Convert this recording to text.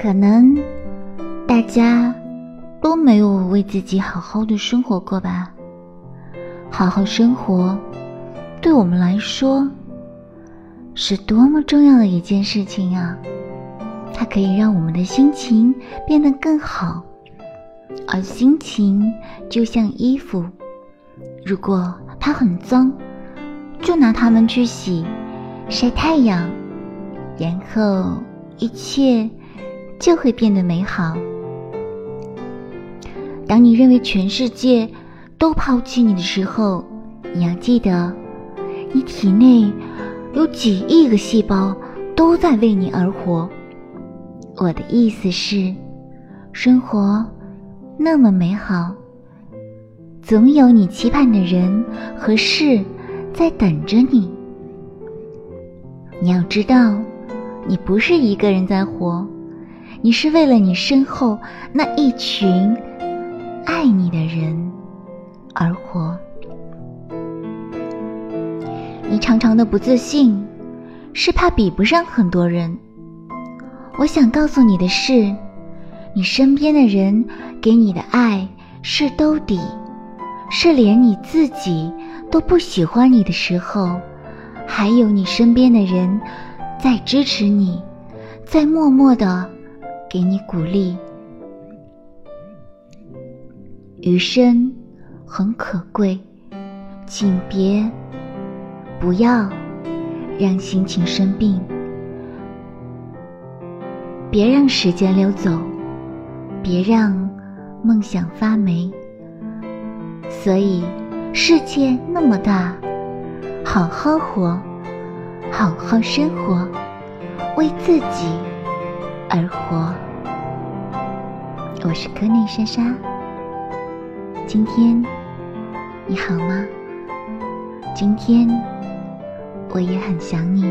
可能大家都没有为自己好好的生活过吧。好好生活，对我们来说是多么重要的一件事情啊！它可以让我们的心情变得更好，而心情就像衣服，如果它很脏，就拿它们去洗、晒太阳，然后一切就会变得美好。当你认为全世界，都抛弃你的时候，你要记得，你体内有几亿个细胞都在为你而活。我的意思是，生活那么美好，总有你期盼的人和事在等着你。你要知道，你不是一个人在活，你是为了你身后那一群爱你的人。而活，你常常的不自信，是怕比不上很多人。我想告诉你的是，你身边的人给你的爱是兜底，是连你自己都不喜欢你的时候，还有你身边的人在支持你，在默默的给你鼓励。余生。很可贵，请别不要让心情生病，别让时间溜走，别让梦想发霉。所以，世界那么大，好好活，好好生活，为自己而活。我是柯内莎莎，今天。你好吗？今天我也很想你。